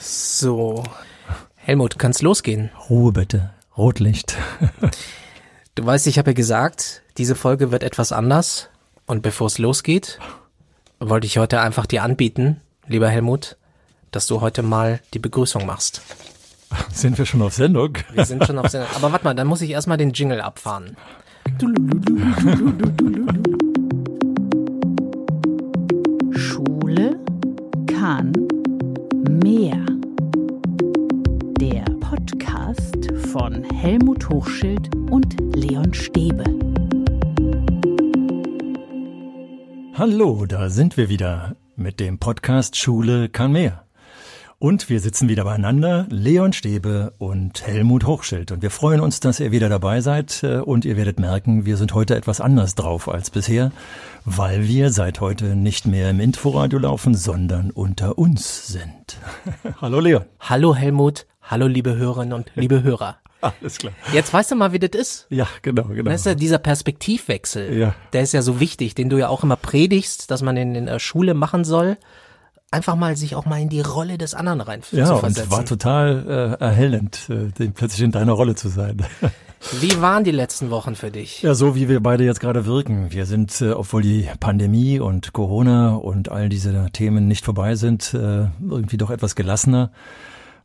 So. Helmut, kann's losgehen? Ruhe bitte. Rotlicht. Du weißt, ich habe ja gesagt, diese Folge wird etwas anders. Und bevor es losgeht, wollte ich heute einfach dir anbieten, lieber Helmut, dass du heute mal die Begrüßung machst. Sind wir schon auf Sendung? Wir sind schon auf Sendung. Aber warte mal, dann muss ich erstmal den Jingle abfahren. Schule kann Helmut Hochschild und Leon Stäbe. Hallo, da sind wir wieder mit dem Podcast Schule kann mehr. Und wir sitzen wieder beieinander, Leon Stäbe und Helmut Hochschild. Und wir freuen uns, dass ihr wieder dabei seid. äh, Und ihr werdet merken, wir sind heute etwas anders drauf als bisher, weil wir seit heute nicht mehr im Inforadio laufen, sondern unter uns sind. Hallo Leon. Hallo Helmut, hallo liebe Hörerinnen und liebe Hörer. Alles klar. Jetzt weißt du mal, wie das ist. Ja, genau, genau. Weißt du, dieser Perspektivwechsel, Ja. der ist ja so wichtig, den du ja auch immer predigst, dass man in, in der Schule machen soll. Einfach mal sich auch mal in die Rolle des anderen rein Ja, zu versetzen. war total äh, erhellend, äh, den- plötzlich in deiner Rolle zu sein. Wie waren die letzten Wochen für dich? Ja, so wie wir beide jetzt gerade wirken. Wir sind, äh, obwohl die Pandemie und Corona und all diese Themen nicht vorbei sind, äh, irgendwie doch etwas gelassener,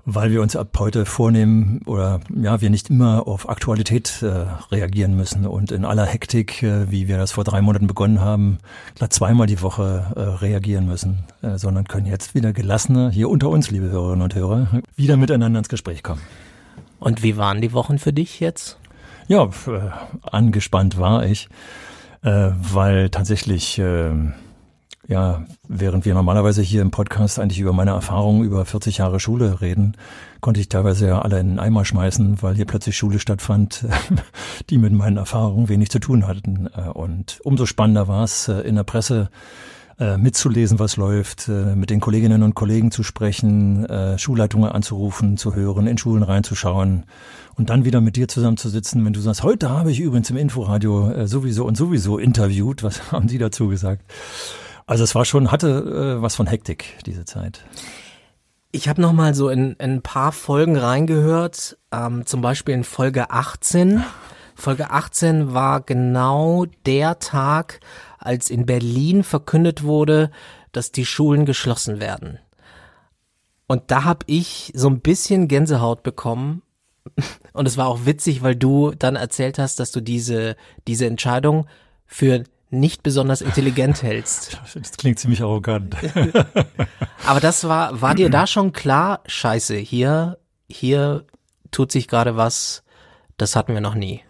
weil wir uns ab heute vornehmen oder ja, wir nicht immer auf Aktualität äh, reagieren müssen und in aller Hektik, äh, wie wir das vor drei Monaten begonnen haben, glatt zweimal die Woche äh, reagieren müssen, äh, sondern können jetzt wieder gelassener hier unter uns, liebe Hörerinnen und Hörer, wieder miteinander ins Gespräch kommen. Und wie waren die Wochen für dich jetzt? Ja, äh, angespannt war ich, äh, weil tatsächlich, äh, ja, während wir normalerweise hier im Podcast eigentlich über meine Erfahrungen über 40 Jahre Schule reden, konnte ich teilweise ja alle in den Eimer schmeißen, weil hier plötzlich Schule stattfand, die mit meinen Erfahrungen wenig zu tun hatten. Äh, Und umso spannender war es, äh, in der Presse äh, mitzulesen, was läuft, mit den Kolleginnen und Kollegen zu sprechen, Schulleitungen anzurufen, zu hören, in Schulen reinzuschauen und dann wieder mit dir zusammenzusitzen, wenn du sagst, heute habe ich übrigens im Inforadio sowieso und sowieso interviewt, was haben die dazu gesagt? Also es war schon, hatte äh, was von Hektik, diese Zeit. Ich habe noch mal so in, in ein paar Folgen reingehört, ähm, zum Beispiel in Folge 18. Folge 18 war genau der Tag, als in Berlin verkündet wurde, dass die Schulen geschlossen werden. Und da habe ich so ein bisschen Gänsehaut bekommen. Und es war auch witzig, weil du dann erzählt hast, dass du diese, diese Entscheidung für nicht besonders intelligent hältst. Das klingt ziemlich arrogant. Aber das war, war dir da schon klar, scheiße, hier, hier tut sich gerade was, das hatten wir noch nie.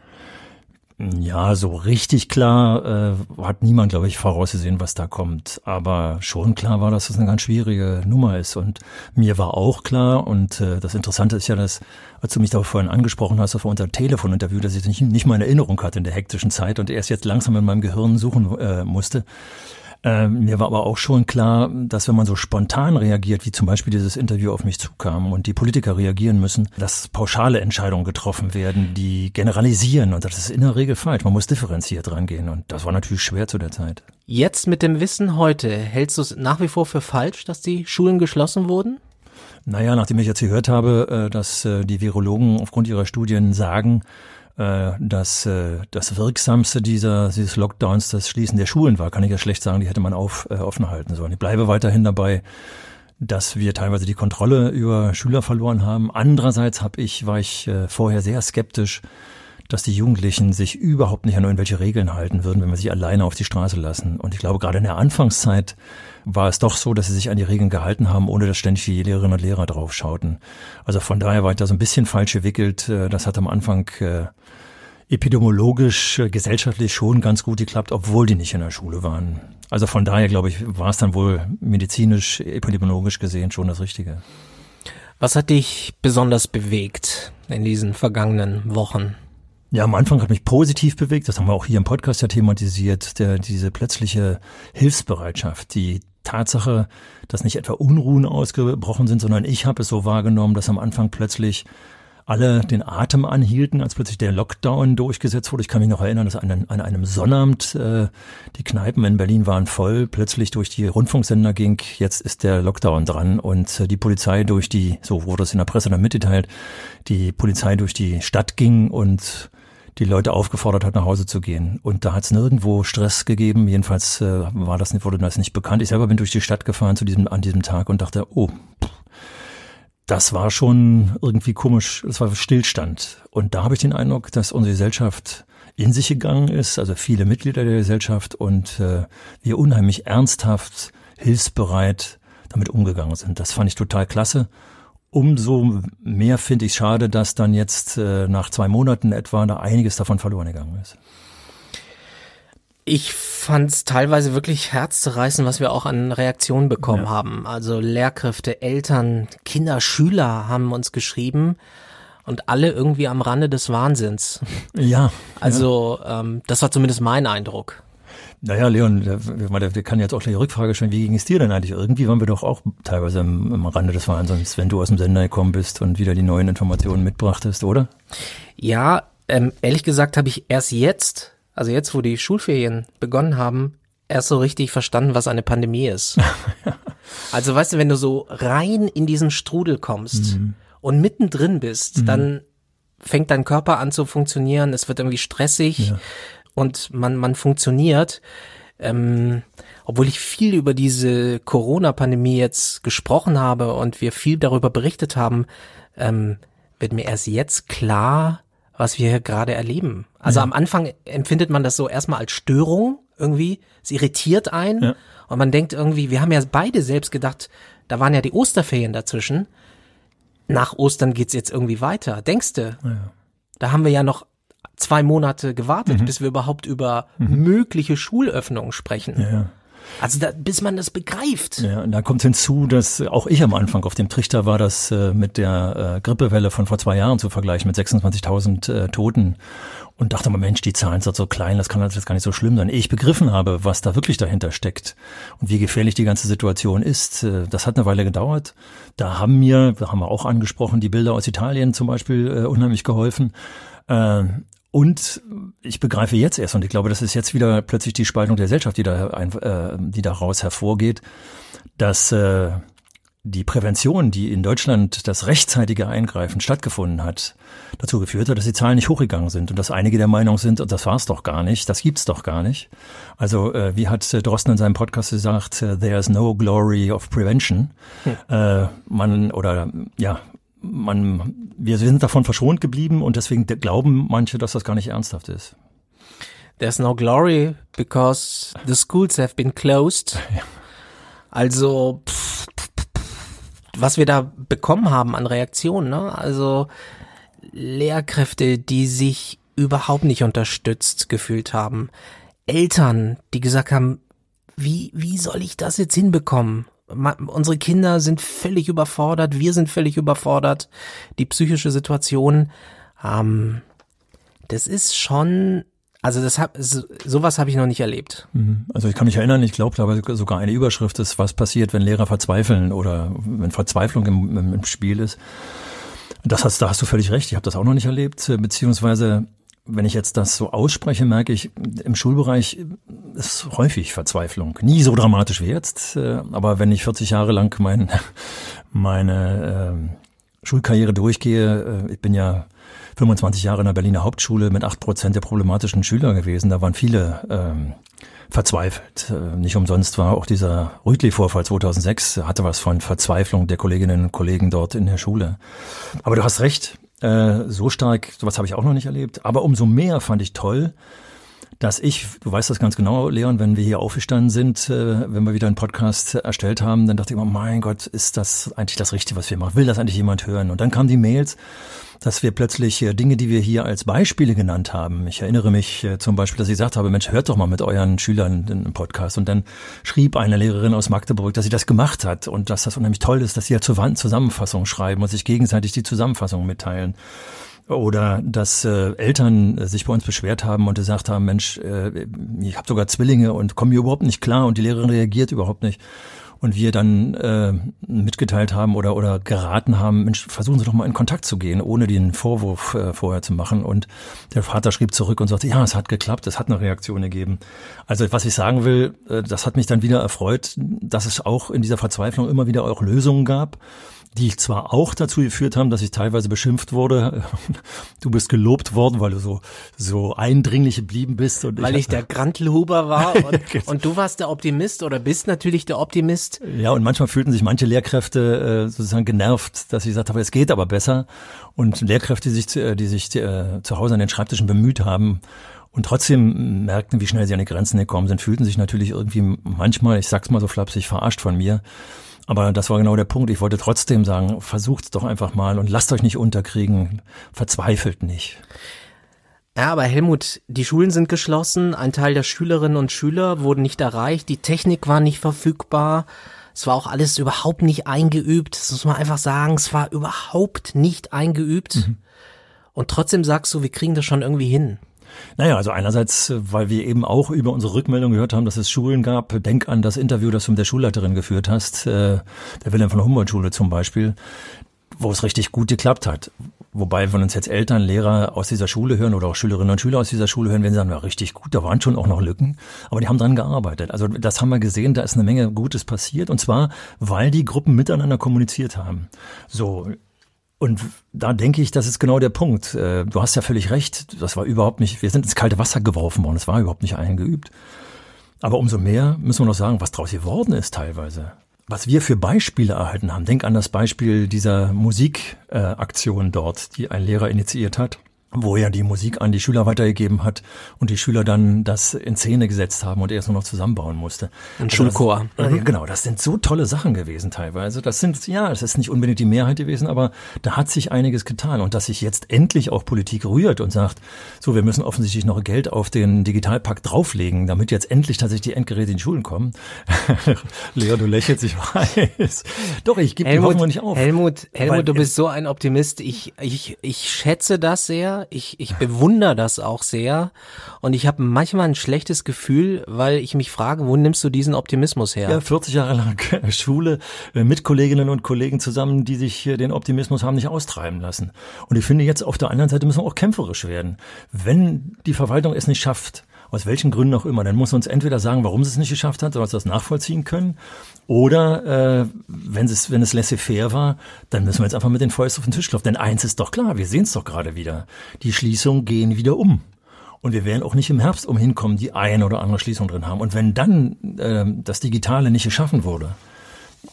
Ja, so richtig klar äh, hat niemand, glaube ich, vorausgesehen, was da kommt. Aber schon klar war, dass das eine ganz schwierige Nummer ist. Und mir war auch klar, und äh, das Interessante ist ja, dass, als du mich da vorhin angesprochen hast, auf unser Telefoninterview, dass ich nicht, nicht mal in Erinnerung hatte in der hektischen Zeit und erst jetzt langsam in meinem Gehirn suchen äh, musste. Ähm, mir war aber auch schon klar, dass wenn man so spontan reagiert, wie zum Beispiel dieses Interview auf mich zukam und die Politiker reagieren müssen, dass pauschale Entscheidungen getroffen werden, die generalisieren und das ist in der Regel falsch. Man muss differenziert rangehen und das war natürlich schwer zu der Zeit. Jetzt mit dem Wissen heute, hältst du es nach wie vor für falsch, dass die Schulen geschlossen wurden? Naja, nachdem ich jetzt gehört habe, äh, dass äh, die Virologen aufgrund ihrer Studien sagen, äh, dass äh, das Wirksamste dieser, dieses Lockdowns das Schließen der Schulen war, kann ich ja schlecht sagen, die hätte man auf, äh, offen halten sollen. Ich bleibe weiterhin dabei, dass wir teilweise die Kontrolle über Schüler verloren haben. Andererseits habe ich, war ich äh, vorher sehr skeptisch, dass die Jugendlichen sich überhaupt nicht an irgendwelche Regeln halten würden, wenn wir sie alleine auf die Straße lassen. Und ich glaube, gerade in der Anfangszeit war es doch so, dass sie sich an die Regeln gehalten haben, ohne dass ständig die Lehrerinnen und Lehrer drauf schauten. Also von daher war ich da so ein bisschen falsch gewickelt. Äh, Das hat am Anfang äh, epidemiologisch, äh, gesellschaftlich schon ganz gut geklappt, obwohl die nicht in der Schule waren. Also von daher, glaube ich, war es dann wohl medizinisch, epidemiologisch gesehen schon das Richtige. Was hat dich besonders bewegt in diesen vergangenen Wochen? Ja, am Anfang hat mich positiv bewegt, das haben wir auch hier im Podcast ja thematisiert, der, diese plötzliche Hilfsbereitschaft, die Tatsache, dass nicht etwa Unruhen ausgebrochen sind, sondern ich habe es so wahrgenommen, dass am Anfang plötzlich alle den Atem anhielten, als plötzlich der Lockdown durchgesetzt wurde. Ich kann mich noch erinnern, dass an, an einem Sonnabend äh, die Kneipen in Berlin waren voll, plötzlich durch die Rundfunksender ging, jetzt ist der Lockdown dran und äh, die Polizei durch die, so wurde es in der Presse dann mitgeteilt, die Polizei durch die Stadt ging und die Leute aufgefordert hat, nach Hause zu gehen. Und da hat es nirgendwo Stress gegeben. Jedenfalls äh, war das, wurde das nicht bekannt. Ich selber bin durch die Stadt gefahren zu diesem, an diesem Tag und dachte, oh, das war schon irgendwie komisch. Das war Stillstand. Und da habe ich den Eindruck, dass unsere Gesellschaft in sich gegangen ist, also viele Mitglieder der Gesellschaft und äh, wir unheimlich ernsthaft, hilfsbereit damit umgegangen sind. Das fand ich total klasse. Umso mehr finde ich schade, dass dann jetzt äh, nach zwei Monaten etwa da einiges davon verloren gegangen ist. Ich fand es teilweise wirklich herzzerreißend, was wir auch an Reaktionen bekommen ja. haben. Also Lehrkräfte, Eltern, Kinder, Schüler haben uns geschrieben und alle irgendwie am Rande des Wahnsinns. Ja. Also ja. Ähm, das war zumindest mein Eindruck. Naja, Leon, der, der kann jetzt auch gleich die Rückfrage stellen, wie ging es dir denn eigentlich? Irgendwie waren wir doch auch teilweise am, am Rande des Wahnsinns, wenn du aus dem Sender gekommen bist und wieder die neuen Informationen mitbrachtest, oder? Ja, ähm, ehrlich gesagt habe ich erst jetzt, also jetzt, wo die Schulferien begonnen haben, erst so richtig verstanden, was eine Pandemie ist. also weißt du, wenn du so rein in diesen Strudel kommst mhm. und mittendrin bist, mhm. dann fängt dein Körper an zu funktionieren, es wird irgendwie stressig. Ja und man, man funktioniert. Ähm, obwohl ich viel über diese Corona-Pandemie jetzt gesprochen habe und wir viel darüber berichtet haben, ähm, wird mir erst jetzt klar, was wir hier gerade erleben. Also ja. am Anfang empfindet man das so erstmal als Störung irgendwie. Es irritiert einen. Ja. Und man denkt irgendwie, wir haben ja beide selbst gedacht, da waren ja die Osterferien dazwischen. Nach Ostern geht's jetzt irgendwie weiter. Denkst du? Ja. Da haben wir ja noch zwei Monate gewartet, mhm. bis wir überhaupt über mhm. mögliche Schulöffnungen sprechen. Also da, bis man das begreift. Ja, und da kommt hinzu, dass auch ich am Anfang auf dem Trichter war, das äh, mit der äh, Grippewelle von vor zwei Jahren zu vergleichen, mit 26.000 äh, Toten. Und dachte mal, Mensch, die Zahlen sind so klein, das kann jetzt gar nicht so schlimm sein. Ehe ich begriffen habe, was da wirklich dahinter steckt und wie gefährlich die ganze Situation ist, äh, das hat eine Weile gedauert. Da haben mir, da haben wir auch angesprochen, die Bilder aus Italien zum Beispiel äh, unheimlich geholfen. Und ich begreife jetzt erst, und ich glaube, das ist jetzt wieder plötzlich die Spaltung der Gesellschaft, die, da ein, äh, die daraus hervorgeht, dass äh, die Prävention, die in Deutschland das rechtzeitige Eingreifen stattgefunden hat, dazu geführt hat, dass die Zahlen nicht hochgegangen sind und dass einige der Meinung sind, das war's doch gar nicht, das gibt's doch gar nicht. Also äh, wie hat äh, Drosten in seinem Podcast gesagt, äh, there is no glory of prevention. Hm. Äh, man oder ja, man, wir sind davon verschont geblieben und deswegen glauben manche, dass das gar nicht ernsthaft ist. There's no glory because the schools have been closed. Also, pff, pff, pff, was wir da bekommen haben an Reaktionen, ne? Also Lehrkräfte, die sich überhaupt nicht unterstützt gefühlt haben. Eltern, die gesagt haben, wie, wie soll ich das jetzt hinbekommen? Unsere Kinder sind völlig überfordert, wir sind völlig überfordert, die psychische Situation, ähm, das ist schon, also das hab, sowas habe ich noch nicht erlebt. Mhm. Also ich kann mich erinnern, ich glaube, da sogar eine Überschrift ist, was passiert, wenn Lehrer verzweifeln oder wenn Verzweiflung im, im Spiel ist. Das hast, da hast du völlig recht. Ich habe das auch noch nicht erlebt, beziehungsweise wenn ich jetzt das so ausspreche, merke ich, im Schulbereich ist häufig Verzweiflung. Nie so dramatisch wie jetzt, äh, aber wenn ich 40 Jahre lang mein, meine äh, Schulkarriere durchgehe, äh, ich bin ja 25 Jahre in der Berliner Hauptschule mit acht Prozent der problematischen Schüler gewesen, da waren viele ähm, verzweifelt. Äh, nicht umsonst war auch dieser Rütli-Vorfall 2006, hatte was von Verzweiflung der Kolleginnen und Kollegen dort in der Schule. Aber du hast recht, äh, so stark, sowas habe ich auch noch nicht erlebt. Aber umso mehr fand ich toll, dass ich, du weißt das ganz genau, Leon, wenn wir hier aufgestanden sind, äh, wenn wir wieder einen Podcast erstellt haben, dann dachte ich immer, mein Gott, ist das eigentlich das Richtige, was wir machen? Will das eigentlich jemand hören? Und dann kamen die Mails dass wir plötzlich äh, Dinge, die wir hier als Beispiele genannt haben. Ich erinnere mich äh, zum Beispiel, dass ich gesagt habe, Mensch, hört doch mal mit euren Schülern den Podcast. Und dann schrieb eine Lehrerin aus Magdeburg, dass sie das gemacht hat und dass das unheimlich toll ist, dass sie ja zur Wand Zusammenfassung schreiben und sich gegenseitig die Zusammenfassung mitteilen. Oder dass äh, Eltern äh, sich bei uns beschwert haben und gesagt haben, Mensch, äh, ich habe sogar Zwillinge und komme hier überhaupt nicht klar und die Lehrerin reagiert überhaupt nicht. Und wir dann äh, mitgeteilt haben oder oder geraten haben, Mensch, versuchen Sie doch mal in Kontakt zu gehen, ohne den Vorwurf äh, vorher zu machen. Und der Vater schrieb zurück und sagte, ja, es hat geklappt, es hat eine Reaktion gegeben. Also was ich sagen will, äh, das hat mich dann wieder erfreut, dass es auch in dieser Verzweiflung immer wieder auch Lösungen gab die zwar auch dazu geführt haben, dass ich teilweise beschimpft wurde. Du bist gelobt worden, weil du so so eindringlich geblieben bist. Und weil ich, ich der Grantlehuber war und, genau. und, du warst der Optimist oder bist natürlich der Optimist. Ja, und manchmal fühlten sich manche Lehrkräfte äh, sozusagen genervt, dass ich gesagt habe, es geht aber besser. Und Lehrkräfte, die sich, äh, die sich äh, zu Hause an den Schreibtischen bemüht haben und trotzdem merkten, wie schnell sie an die Grenzen gekommen sind, fühlten sich natürlich irgendwie manchmal, ich sag's mal so flapsig, verarscht von mir. Aber das war genau der Punkt. Ich wollte trotzdem sagen, versucht's doch einfach mal und lasst euch nicht unterkriegen. Verzweifelt nicht. Ja, aber Helmut, die Schulen sind geschlossen, ein Teil der Schülerinnen und Schüler wurde nicht erreicht, die Technik war nicht verfügbar, es war auch alles überhaupt nicht eingeübt, das muss man einfach sagen, es war überhaupt nicht eingeübt. Mhm. Und trotzdem sagst du, wir kriegen das schon irgendwie hin. Naja, also einerseits, weil wir eben auch über unsere Rückmeldung gehört haben, dass es Schulen gab. Denk an das Interview, das du mit der Schulleiterin geführt hast, äh, der Wilhelm von Humboldt-Schule zum Beispiel, wo es richtig gut geklappt hat. Wobei, wenn uns jetzt Eltern, Lehrer aus dieser Schule hören oder auch Schülerinnen und Schüler aus dieser Schule hören, werden sie sagen, ja, richtig gut, da waren schon auch noch Lücken, aber die haben dran gearbeitet. Also das haben wir gesehen, da ist eine Menge Gutes passiert und zwar, weil die Gruppen miteinander kommuniziert haben. So, und da denke ich, das ist genau der Punkt. Äh, du hast ja völlig recht. Das war überhaupt nicht, wir sind ins kalte Wasser geworfen worden. Es war überhaupt nicht eingeübt. Aber umso mehr müssen wir noch sagen, was draus geworden ist teilweise. Was wir für Beispiele erhalten haben. Denk an das Beispiel dieser Musikaktion dort, die ein Lehrer initiiert hat wo er die Musik an die Schüler weitergegeben hat und die Schüler dann das in Szene gesetzt haben und er es nur noch zusammenbauen musste. Ein also Schulchor. Das, mhm. Genau, das sind so tolle Sachen gewesen teilweise. Das sind, ja, das ist nicht unbedingt die Mehrheit gewesen, aber da hat sich einiges getan und dass sich jetzt endlich auch Politik rührt und sagt, so, wir müssen offensichtlich noch Geld auf den Digitalpakt drauflegen, damit jetzt endlich tatsächlich die Endgeräte in die Schulen kommen. Leo, du lächelst, ich weiß. Doch, ich gebe die Hoffnung nicht auf. Helmut, Helmut, Weil, du bist so ein Optimist. Ich, ich, ich schätze das sehr ich, ich bewundere das auch sehr. Und ich habe manchmal ein schlechtes Gefühl, weil ich mich frage, wo nimmst du diesen Optimismus her? Ja, 40 Jahre lang Schule äh, mit Kolleginnen und Kollegen zusammen, die sich den Optimismus haben nicht austreiben lassen. Und ich finde jetzt auf der anderen Seite müssen wir auch kämpferisch werden. Wenn die Verwaltung es nicht schafft, aus welchen Gründen auch immer, dann muss uns entweder sagen, warum sie es nicht geschafft hat, dass wir das nachvollziehen können, oder äh, wenn es wenn es laissez-faire war, dann müssen wir jetzt einfach mit den Fäusten auf den Tisch klopfen. Denn eins ist doch klar, wir sehen es doch gerade wieder. Die Schließungen gehen wieder um. Und wir werden auch nicht im Herbst umhinkommen, die eine oder andere Schließung drin haben. Und wenn dann äh, das Digitale nicht geschaffen wurde,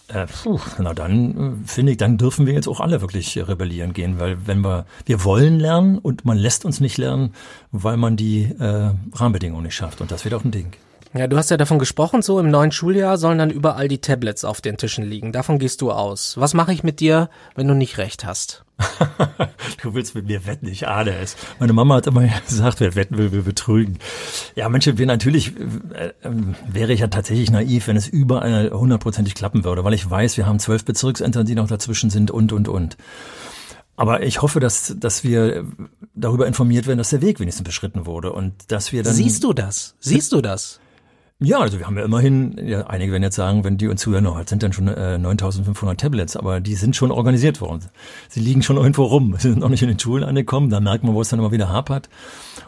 äh, puh, na dann äh, finde ich, dann dürfen wir jetzt auch alle wirklich rebellieren gehen, weil wenn wir, wir wollen lernen und man lässt uns nicht lernen, weil man die äh, Rahmenbedingungen nicht schafft und das wird auch ein Ding. Ja, du hast ja davon gesprochen, so im neuen Schuljahr sollen dann überall die Tablets auf den Tischen liegen. Davon gehst du aus. Was mache ich mit dir, wenn du nicht recht hast? du willst mit mir wetten, ich ahne es. Meine Mama hat immer gesagt, wer wetten will, will betrügen. Ja, Mensch, wir natürlich äh, äh, wäre ich ja tatsächlich naiv, wenn es überall hundertprozentig klappen würde, weil ich weiß, wir haben zwölf Bezirksämter, die noch dazwischen sind und, und, und. Aber ich hoffe, dass, dass wir darüber informiert werden, dass der Weg wenigstens beschritten wurde und dass wir dann. Siehst du das? Siehst du das? Ja, also wir haben ja immerhin, ja, einige werden jetzt sagen, wenn die uns zuhören, noch, sind dann schon äh, 9500 Tablets, aber die sind schon organisiert worden. Sie liegen schon irgendwo rum, sie sind noch nicht in den Schulen angekommen, da merkt man, wo es dann immer wieder hapert.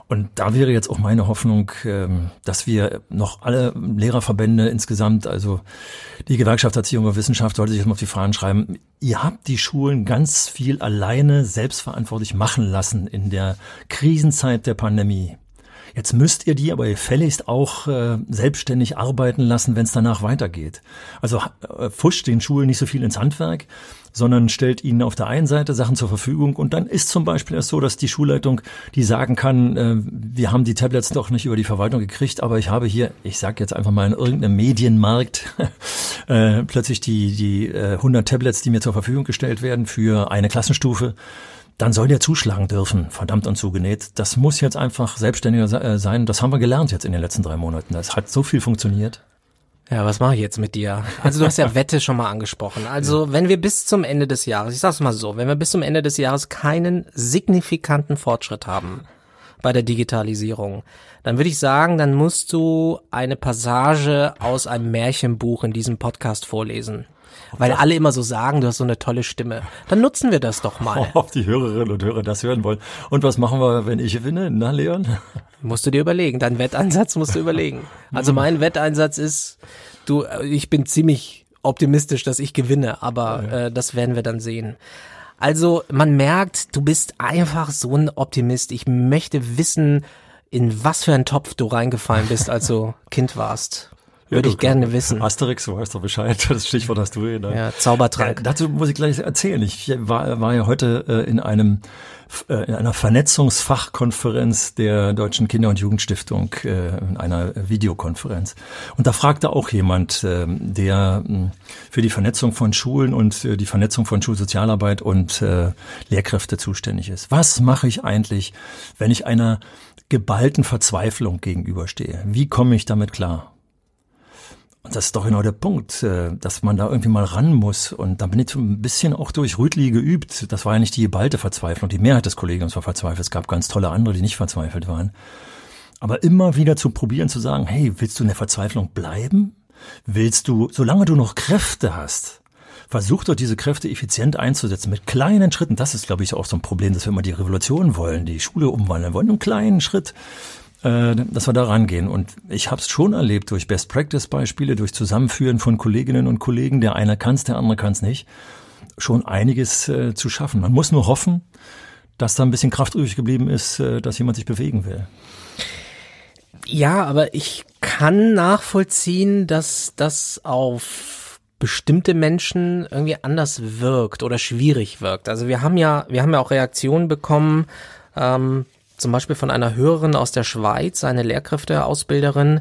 Und da wäre jetzt auch meine Hoffnung, ähm, dass wir noch alle Lehrerverbände insgesamt, also die Gewerkschaft Erziehung und Wissenschaft sollte sich jetzt mal auf die Fahnen schreiben, ihr habt die Schulen ganz viel alleine selbstverantwortlich machen lassen in der Krisenzeit der Pandemie. Jetzt müsst ihr die aber gefälligst auch äh, selbstständig arbeiten lassen, wenn es danach weitergeht. Also äh, fuscht den Schulen nicht so viel ins Handwerk, sondern stellt ihnen auf der einen Seite Sachen zur Verfügung und dann ist zum Beispiel erst so, dass die Schulleitung die sagen kann, äh, wir haben die Tablets doch nicht über die Verwaltung gekriegt, aber ich habe hier, ich sage jetzt einfach mal in irgendeinem Medienmarkt äh, plötzlich die die äh, 100 Tablets, die mir zur Verfügung gestellt werden für eine Klassenstufe dann soll der zuschlagen dürfen, verdammt und zugenäht. Das muss jetzt einfach selbstständiger äh, sein. Das haben wir gelernt jetzt in den letzten drei Monaten. Das hat so viel funktioniert. Ja, was mache ich jetzt mit dir? Also du hast ja Wette schon mal angesprochen. Also wenn wir bis zum Ende des Jahres, ich sag's mal so, wenn wir bis zum Ende des Jahres keinen signifikanten Fortschritt haben, bei der Digitalisierung, dann würde ich sagen, dann musst du eine Passage aus einem Märchenbuch in diesem Podcast vorlesen. Weil alle immer so sagen, du hast so eine tolle Stimme. Dann nutzen wir das doch mal. Ob die Hörerinnen und Hörer das hören wollen. Und was machen wir, wenn ich gewinne? Na, Leon? Musst du dir überlegen. Dein Wetteinsatz musst du überlegen. Also mein Wetteinsatz ist, du, ich bin ziemlich optimistisch, dass ich gewinne, aber äh, das werden wir dann sehen. Also man merkt, du bist einfach so ein Optimist. Ich möchte wissen, in was für einen Topf du reingefallen bist, als du Kind warst. Würde ja, ich gerne wissen. Asterix, du weißt doch Bescheid, das Stichwort hast du hier. Ne? Ja, Zaubertrank. Ja, dazu muss ich gleich erzählen. Ich war, war ja heute äh, in einem äh, in einer Vernetzungsfachkonferenz der Deutschen Kinder- und Jugendstiftung, äh, in einer Videokonferenz. Und da fragte auch jemand, äh, der äh, für die Vernetzung von Schulen und äh, die Vernetzung von Schulsozialarbeit und äh, Lehrkräfte zuständig ist. Was mache ich eigentlich, wenn ich einer geballten Verzweiflung gegenüberstehe? Wie komme ich damit klar? Und das ist doch genau der Punkt, äh, dass man da irgendwie mal ran muss. Und da bin ich ein bisschen auch durch Rütli geübt. Das war ja nicht die geballte Verzweiflung. Die Mehrheit des Kollegiums war verzweifelt. Es gab ganz tolle andere, die nicht verzweifelt waren. Aber immer wieder zu probieren, zu sagen, hey, willst du in der Verzweiflung bleiben? Willst du, solange du noch Kräfte hast, versuch doch diese Kräfte effizient einzusetzen mit kleinen Schritten. Das ist, glaube ich, auch so ein Problem, dass wir immer die Revolution wollen, die Schule umwandeln wollen, einen kleinen Schritt äh, dass wir da rangehen. Und ich habe es schon erlebt durch Best-Practice-Beispiele, durch Zusammenführen von Kolleginnen und Kollegen, der eine kann es, der andere kann es nicht, schon einiges äh, zu schaffen. Man muss nur hoffen, dass da ein bisschen Kraft übrig geblieben ist, äh, dass jemand sich bewegen will. Ja, aber ich kann nachvollziehen, dass das auf bestimmte Menschen irgendwie anders wirkt oder schwierig wirkt. Also wir haben ja, wir haben ja auch Reaktionen bekommen, ähm, zum Beispiel von einer Hörerin aus der Schweiz, eine Lehrkräfteausbilderin.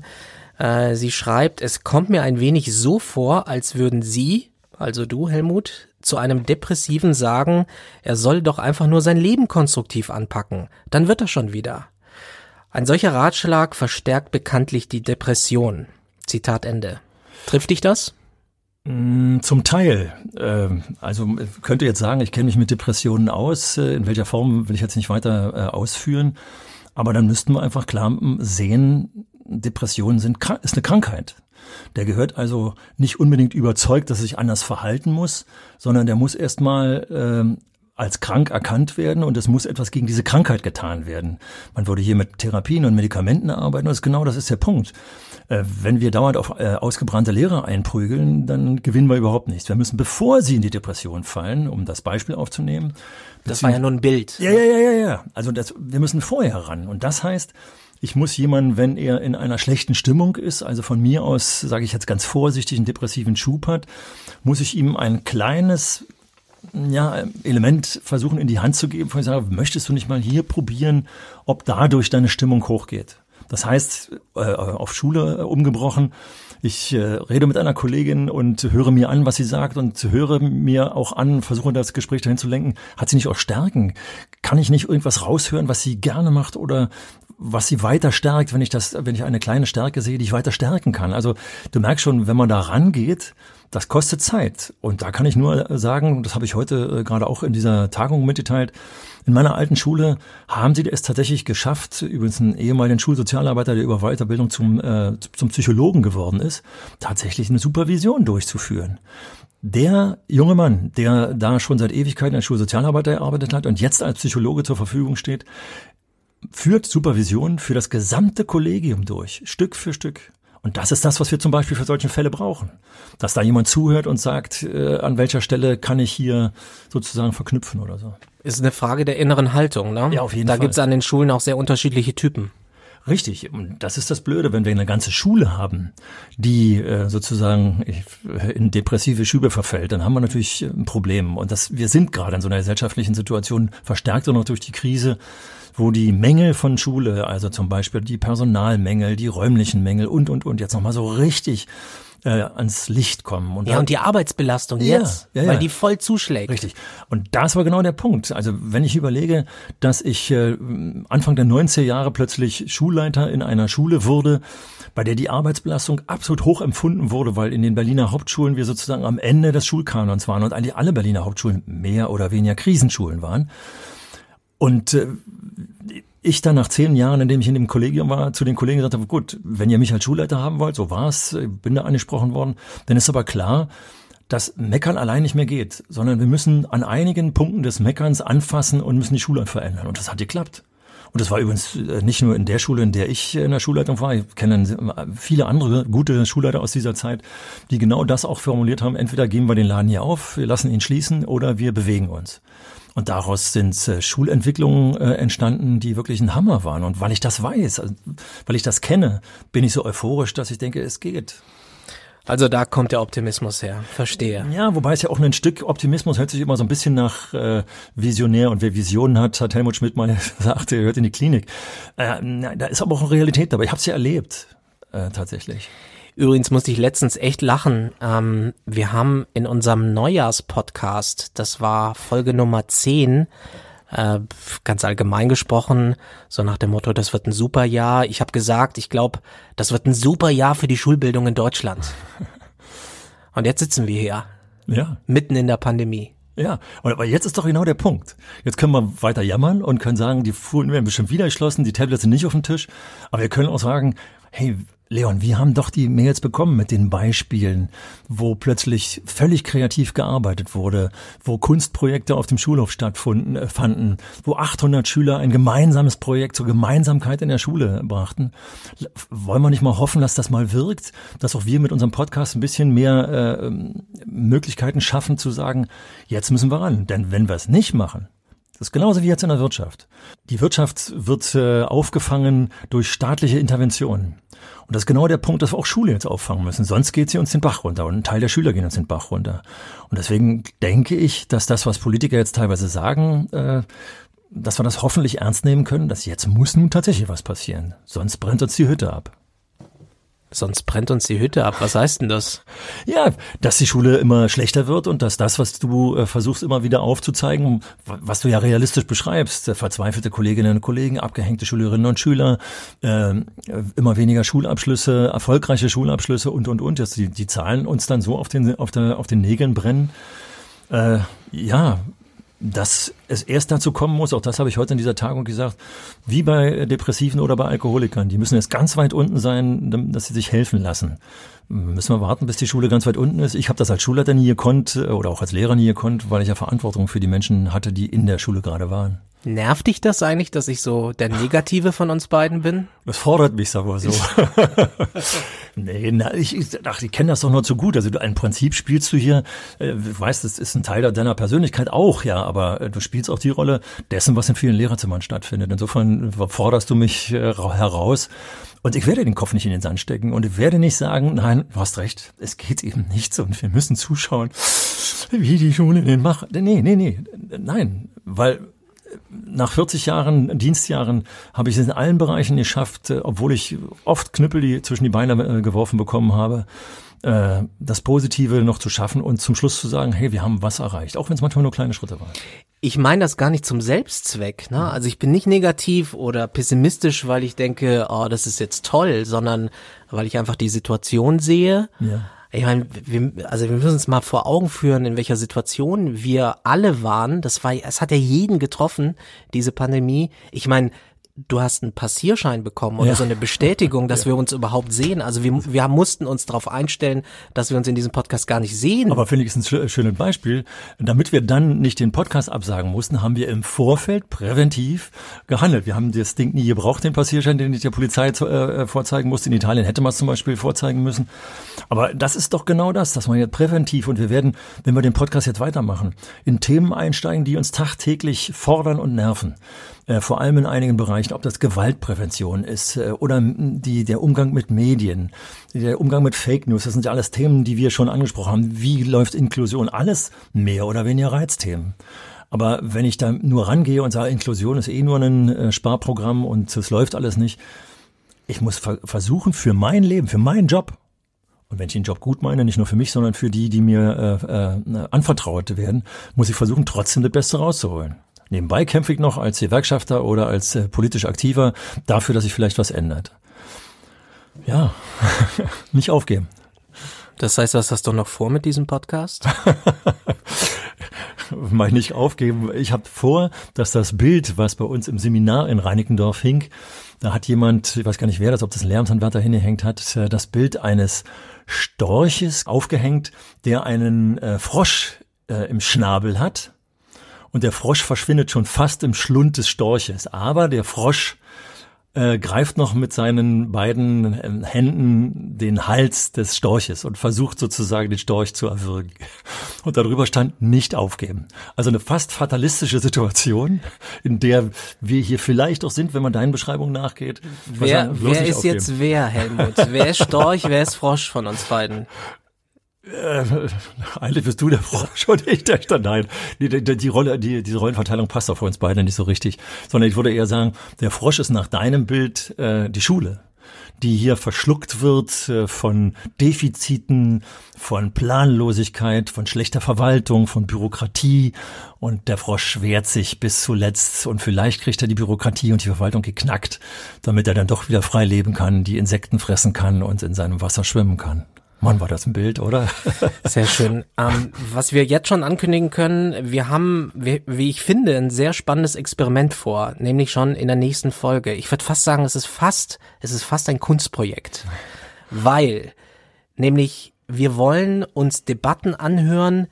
Äh, sie schreibt, es kommt mir ein wenig so vor, als würden Sie, also du, Helmut, zu einem Depressiven sagen, er soll doch einfach nur sein Leben konstruktiv anpacken, dann wird er schon wieder. Ein solcher Ratschlag verstärkt bekanntlich die Depression. Zitat Ende. Trifft dich das? Mm, zum Teil. Ähm, also könnte jetzt sagen, ich kenne mich mit Depressionen aus. Äh, in welcher Form will ich jetzt nicht weiter äh, ausführen. Aber dann müssten wir einfach klar sehen, Depressionen sind ist eine Krankheit. Der gehört also nicht unbedingt überzeugt, dass er sich anders verhalten muss, sondern der muss erstmal ähm, als krank erkannt werden und es muss etwas gegen diese Krankheit getan werden. Man würde hier mit Therapien und Medikamenten arbeiten und genau das ist der Punkt. Äh, wenn wir dauernd auf äh, ausgebrannte Lehrer einprügeln, dann gewinnen wir überhaupt nichts. Wir müssen, bevor sie in die Depression fallen, um das Beispiel aufzunehmen. Das war ja nur ein Bild. Ja, ja, ja, ja, ja. Also das, wir müssen vorher ran. Und das heißt, ich muss jemanden, wenn er in einer schlechten Stimmung ist, also von mir aus, sage ich jetzt ganz vorsichtig, einen depressiven Schub hat, muss ich ihm ein kleines ja, Element versuchen in die Hand zu geben, von ich sage, möchtest du nicht mal hier probieren, ob dadurch deine Stimmung hochgeht? Das heißt, äh, auf Schule äh, umgebrochen, ich äh, rede mit einer Kollegin und höre mir an, was sie sagt und höre mir auch an, versuche das Gespräch dahin zu lenken. Hat sie nicht auch Stärken? Kann ich nicht irgendwas raushören, was sie gerne macht oder was sie weiter stärkt, wenn ich das, wenn ich eine kleine Stärke sehe, die ich weiter stärken kann? Also du merkst schon, wenn man da rangeht, das kostet Zeit. Und da kann ich nur sagen, das habe ich heute äh, gerade auch in dieser Tagung mitgeteilt, in meiner alten Schule haben sie es tatsächlich geschafft, übrigens ein ehemaligen Schulsozialarbeiter, der über Weiterbildung zum, äh, zum Psychologen geworden ist, tatsächlich eine Supervision durchzuführen. Der junge Mann, der da schon seit Ewigkeiten als Schulsozialarbeiter gearbeitet hat und jetzt als Psychologe zur Verfügung steht, führt Supervision für das gesamte Kollegium durch, Stück für Stück. Und das ist das, was wir zum Beispiel für solche Fälle brauchen. Dass da jemand zuhört und sagt, äh, an welcher Stelle kann ich hier sozusagen verknüpfen oder so. Ist eine Frage der inneren Haltung, ne? Ja, auf jeden da Fall. Da gibt es an den Schulen auch sehr unterschiedliche Typen. Richtig, und das ist das Blöde, wenn wir eine ganze Schule haben, die äh, sozusagen in depressive Schübe verfällt, dann haben wir natürlich ein Problem. Und das, wir sind gerade in so einer gesellschaftlichen Situation, verstärkt auch noch durch die Krise, wo die Mängel von Schule, also zum Beispiel die Personalmängel, die räumlichen Mängel und, und, und jetzt nochmal so richtig äh, ans Licht kommen. Und ja, und die Arbeitsbelastung ja, jetzt, ja, ja. weil die voll zuschlägt. Richtig. Und das war genau der Punkt. Also wenn ich überlege, dass ich äh, Anfang der 90er Jahre plötzlich Schulleiter in einer Schule wurde, bei der die Arbeitsbelastung absolut hoch empfunden wurde, weil in den Berliner Hauptschulen wir sozusagen am Ende des Schulkanons waren und eigentlich alle Berliner Hauptschulen mehr oder weniger Krisenschulen waren. Und äh, ich dann nach zehn Jahren, in dem ich in dem Kollegium war, zu den Kollegen gesagt habe, gut, wenn ihr mich als Schulleiter haben wollt, so war es, bin da angesprochen worden, dann ist aber klar, dass Meckern allein nicht mehr geht, sondern wir müssen an einigen Punkten des Meckerns anfassen und müssen die Schule verändern. Und das hat geklappt. Und das war übrigens äh, nicht nur in der Schule, in der ich in der Schulleitung war. Ich kenne viele andere gute Schulleiter aus dieser Zeit, die genau das auch formuliert haben. Entweder geben wir den Laden hier auf, wir lassen ihn schließen oder wir bewegen uns. Und daraus sind äh, Schulentwicklungen äh, entstanden, die wirklich ein Hammer waren. Und weil ich das weiß, also, weil ich das kenne, bin ich so euphorisch, dass ich denke, es geht. Also da kommt der Optimismus her, verstehe. Ja, wobei es ja auch ein Stück Optimismus hört sich immer so ein bisschen nach äh, Visionär und wer Visionen hat, hat Helmut Schmidt mal gesagt, er hört in die Klinik. Äh, da ist aber auch eine Realität dabei. Ich habe es ja erlebt, äh, tatsächlich. Übrigens musste ich letztens echt lachen. Ähm, wir haben in unserem Neujahrspodcast, das war Folge Nummer 10, äh, ganz allgemein gesprochen, so nach dem Motto, das wird ein super Jahr. Ich habe gesagt, ich glaube, das wird ein super Jahr für die Schulbildung in Deutschland. Und jetzt sitzen wir hier. Ja. Mitten in der Pandemie. Ja, aber jetzt ist doch genau der Punkt. Jetzt können wir weiter jammern und können sagen, die Schulen werden bestimmt wieder geschlossen, die Tablets sind nicht auf dem Tisch. Aber wir können auch sagen, hey, Leon, wir haben doch die Mails bekommen mit den Beispielen, wo plötzlich völlig kreativ gearbeitet wurde, wo Kunstprojekte auf dem Schulhof stattfanden, äh, fanden, wo 800 Schüler ein gemeinsames Projekt zur Gemeinsamkeit in der Schule brachten. Wollen wir nicht mal hoffen, dass das mal wirkt, dass auch wir mit unserem Podcast ein bisschen mehr äh, Möglichkeiten schaffen zu sagen, jetzt müssen wir ran. Denn wenn wir es nicht machen, das ist genauso wie jetzt in der Wirtschaft. Die Wirtschaft wird äh, aufgefangen durch staatliche Interventionen. Und das ist genau der Punkt, dass wir auch Schule jetzt auffangen müssen. Sonst geht sie uns den Bach runter und ein Teil der Schüler geht uns den Bach runter. Und deswegen denke ich, dass das, was Politiker jetzt teilweise sagen, äh, dass wir das hoffentlich ernst nehmen können, dass jetzt muss nun tatsächlich was passieren. Sonst brennt uns die Hütte ab. Sonst brennt uns die Hütte ab. Was heißt denn das? Ja, dass die Schule immer schlechter wird und dass das, was du äh, versuchst immer wieder aufzuzeigen, was du ja realistisch beschreibst, äh, verzweifelte Kolleginnen und Kollegen, abgehängte Schülerinnen und Schüler, äh, immer weniger Schulabschlüsse, erfolgreiche Schulabschlüsse und und und, dass die, die Zahlen uns dann so auf den auf, der, auf den Nägeln brennen. Äh, ja, dass es erst dazu kommen muss, auch das habe ich heute in dieser Tagung gesagt, wie bei Depressiven oder bei Alkoholikern. Die müssen jetzt ganz weit unten sein, dass sie sich helfen lassen. Müssen wir warten, bis die Schule ganz weit unten ist. Ich habe das als Schulleiter nie gekonnt oder auch als Lehrer nie gekonnt, weil ich ja Verantwortung für die Menschen hatte, die in der Schule gerade waren. Nervt dich das eigentlich, dass ich so der Negative von uns beiden bin? Das fordert mich, sag mal so. nee, na, ich, ich, ach, ich kenne das doch nur zu gut. Also du, ein Prinzip spielst du hier, äh, weißt, das ist ein Teil deiner Persönlichkeit auch, ja, aber äh, du spielst auch die Rolle dessen, was in vielen Lehrerzimmern stattfindet. Insofern forderst du mich äh, heraus. Und ich werde den Kopf nicht in den Sand stecken und ich werde nicht sagen, nein, du hast recht, es geht eben nicht so und wir müssen zuschauen, wie die Schule den macht. Nee, nee, nee, nein, weil nach 40 Jahren, Dienstjahren, habe ich es in allen Bereichen geschafft, äh, obwohl ich oft Knüppel die zwischen die Beine äh, geworfen bekommen habe, äh, das Positive noch zu schaffen und zum Schluss zu sagen, hey, wir haben was erreicht, auch wenn es manchmal nur kleine Schritte waren. Ich meine das gar nicht zum Selbstzweck, ne? Also ich bin nicht negativ oder pessimistisch, weil ich denke, oh, das ist jetzt toll, sondern weil ich einfach die Situation sehe. Ja ich meine, wir, also wir müssen uns mal vor Augen führen, in welcher Situation wir alle waren. Das war, es hat ja jeden getroffen, diese Pandemie. Ich meine, du hast einen Passierschein bekommen oder ja. so eine Bestätigung, dass ja. wir uns überhaupt sehen. Also wir, wir mussten uns darauf einstellen, dass wir uns in diesem Podcast gar nicht sehen. Aber finde ich ist ein schönes Beispiel. Damit wir dann nicht den Podcast absagen mussten, haben wir im Vorfeld präventiv gehandelt. Wir haben das Ding nie gebraucht, den Passierschein, den ich der Polizei äh, vorzeigen musste. In Italien hätte man es zum Beispiel vorzeigen müssen. Aber das ist doch genau das, dass man jetzt präventiv und wir werden, wenn wir den Podcast jetzt weitermachen, in Themen einsteigen, die uns tagtäglich fordern und nerven äh, vor allem in einigen Bereichen, ob das Gewaltprävention ist äh, oder die, der Umgang mit Medien, der Umgang mit Fake News, das sind ja alles Themen, die wir schon angesprochen haben. Wie läuft Inklusion? Alles mehr oder weniger Reizthemen. Aber wenn ich da nur rangehe und sage, Inklusion ist eh nur ein äh, Sparprogramm und es läuft alles nicht, ich muss ver versuchen, für mein Leben, für meinen Job, und wenn ich den Job gut meine, nicht nur für mich, sondern für die, die mir äh, äh, anvertraut werden, muss ich versuchen, trotzdem das Beste rauszuholen. Nebenbei kämpfe ich noch als Gewerkschafter oder als äh, politisch Aktiver dafür, dass sich vielleicht was ändert. Ja, nicht aufgeben. Das heißt, was hast du noch vor mit diesem Podcast? mal nicht aufgeben. Ich habe vor, dass das Bild, was bei uns im Seminar in Reinickendorf hing, da hat jemand, ich weiß gar nicht wer das, ob das ein Lehramtsanwärter hingehängt hat, äh, das Bild eines Storches aufgehängt, der einen äh, Frosch äh, im Schnabel hat. Und der Frosch verschwindet schon fast im Schlund des Storches. Aber der Frosch äh, greift noch mit seinen beiden äh, Händen den Hals des Storches und versucht sozusagen den Storch zu erwürgen. Und darüber stand nicht aufgeben. Also eine fast fatalistische Situation, in der wir hier vielleicht auch sind, wenn man deinen Beschreibungen nachgeht. Wer, wer ist aufgeben. jetzt wer, Helmut? wer ist Storch, wer ist Frosch von uns beiden? Äh, eigentlich bist du der Frosch und ich der Stand. Nein, die, die, die Rolle, die, diese Rollenverteilung passt auch für uns beide nicht so richtig. Sondern ich würde eher sagen, der Frosch ist nach deinem Bild äh, die Schule, die hier verschluckt wird äh, von Defiziten, von Planlosigkeit, von schlechter Verwaltung, von Bürokratie. Und der Frosch wehrt sich bis zuletzt und vielleicht kriegt er die Bürokratie und die Verwaltung geknackt, damit er dann doch wieder frei leben kann, die Insekten fressen kann und in seinem Wasser schwimmen kann. Mann, war das ein Bild, oder? Sehr schön. Ähm, was wir jetzt schon ankündigen können, wir haben, wie, wie, ich finde, ein sehr spannendes Experiment vor, nämlich schon in der nächsten Folge. Ich würde fast sagen, es ist fast, es ist fast ein Kunstprojekt, weil, nämlich, wir wollen uns Debatten anhören,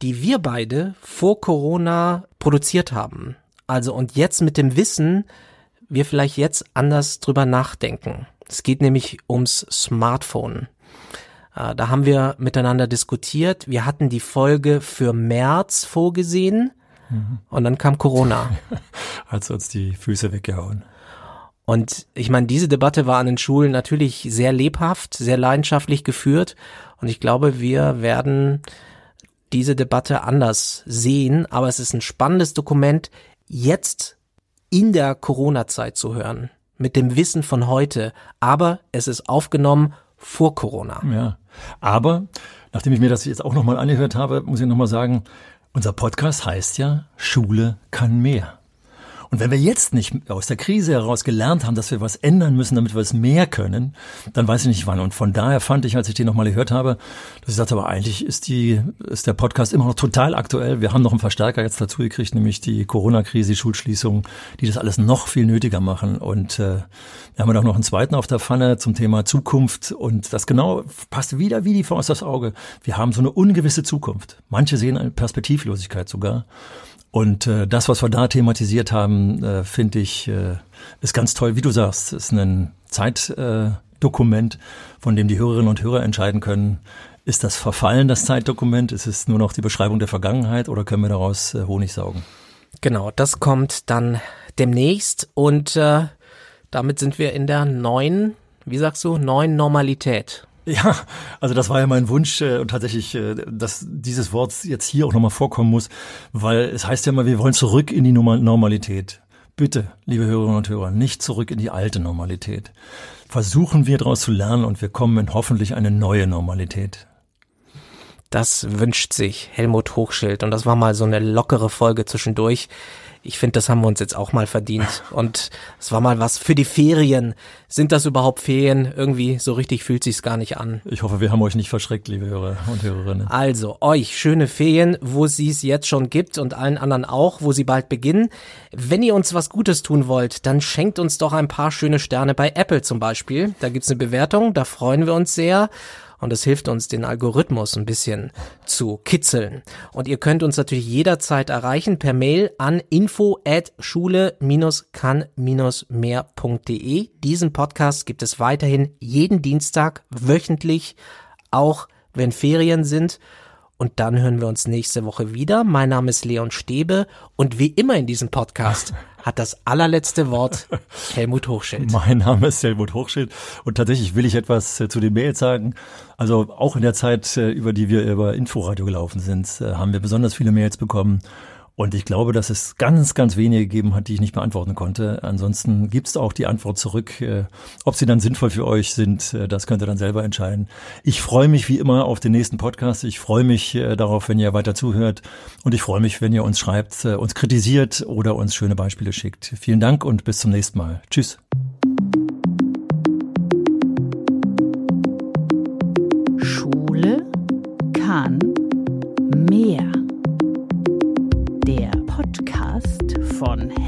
die wir beide vor Corona produziert haben. Also und jetzt mit dem Wissen, wir vielleicht jetzt anders drüber nachdenken. Es geht nämlich ums Smartphone. Äh, da haben wir miteinander diskutiert. Wir hatten die Folge für März vorgesehen mhm. und dann kam Corona. Hat uns die Füße weggehauen. Und ich meine, diese Debatte war an den Schulen natürlich sehr lebhaft, sehr leidenschaftlich geführt. Und ich glaube, wir werden diese Debatte anders sehen. Aber es ist ein spannendes Dokument, jetzt in der Corona-Zeit zu hören. Mit dem Wissen von heute. Aber es ist aufgenommen vor Corona. Ja. Aber nachdem ich mir das jetzt auch nochmal angehört habe, muss ich nochmal sagen, unser Podcast heißt ja Schule kann mehr. Und wenn wir jetzt nicht aus der Krise heraus gelernt haben, dass wir was ändern müssen, damit wir es mehr können, dann weiß ich nicht wann. Und von daher fand ich, als ich den nochmal gehört habe, dass ich sagte, aber eigentlich ist die, ist der Podcast immer noch total aktuell. Wir haben noch einen Verstärker jetzt dazu gekriegt, nämlich die Corona-Krise, die Schulschließungen, die das alles noch viel nötiger machen. Und äh, wir haben auch noch einen zweiten auf der Pfanne zum Thema Zukunft. Und das genau passt wieder wie die Faust aufs Auge. Wir haben so eine ungewisse Zukunft. Manche sehen eine Perspektivlosigkeit sogar. Und äh, das, was wir da thematisiert haben, äh, finde ich, äh, ist ganz toll. Wie du sagst, ist ein Zeitdokument, äh, von dem die Hörerinnen und Hörer entscheiden können, ist das verfallen, das Zeitdokument? Ist es nur noch die Beschreibung der Vergangenheit oder können wir daraus äh, Honig saugen? Genau, das kommt dann demnächst und äh, damit sind wir in der neuen, wie sagst du, neuen Normalität. Ja, also das war ja mein Wunsch äh, und tatsächlich, äh, dass dieses Wort jetzt hier auch nochmal vorkommen muss, weil es heißt ja immer, wir wollen zurück in die Normalität. Bitte, liebe Hörerinnen und Hörer, nicht zurück in die alte Normalität. Versuchen wir daraus zu lernen und wir kommen in hoffentlich eine neue Normalität. Das wünscht sich Helmut Hochschild und das war mal so eine lockere Folge zwischendurch ich finde, das haben wir uns jetzt auch mal verdient. Und es war mal was für die Ferien. Sind das überhaupt Ferien? Irgendwie so richtig fühlt sich's gar nicht an. Ich hoffe, wir haben euch nicht verschreckt, liebe Hörer und Hörerinnen. Also, euch schöne Ferien, wo sie es jetzt schon gibt und allen anderen auch, wo sie bald beginnen. Wenn ihr uns was Gutes tun wollt, dann schenkt uns doch ein paar schöne Sterne bei Apple zum Beispiel. Da gibt's eine Bewertung, da freuen wir uns sehr und es hilft uns, den Algorithmus ein bisschen zu kitzeln. Und ihr könnt uns natürlich jederzeit erreichen per Mail an info at schule-kann-mehr.de. Diesen Podcast gibt es weiterhin jeden Dienstag wöchentlich, auch wenn Ferien sind. Und dann hören wir uns nächste Woche wieder. Mein Name ist Leon Stäbe und wie immer in diesem Podcast hat das allerletzte Wort Helmut Hochschild. Mein Name ist Helmut Hochschild und tatsächlich will ich etwas äh, zu den Mails sagen. Also auch in der Zeit, äh, über die wir über Inforadio gelaufen sind, äh, haben wir besonders viele Mails bekommen und ich glaube, dass es ganz, ganz wenige gegeben hat, die ich nicht beantworten konnte. Ansonsten gibt es auch die Antwort zurück. Äh, ob sie dann sinnvoll für euch sind, äh, das könnt ihr dann selber entscheiden. Ich freue mich wie immer auf den nächsten Podcast. Ich freue mich äh, darauf, wenn ihr weiter zuhört. Und ich freue mich, wenn ihr uns schreibt, uns kritisiert oder uns schöne Beispiele schickt. Vielen Dank und bis zum nächsten Mal. Tschüss.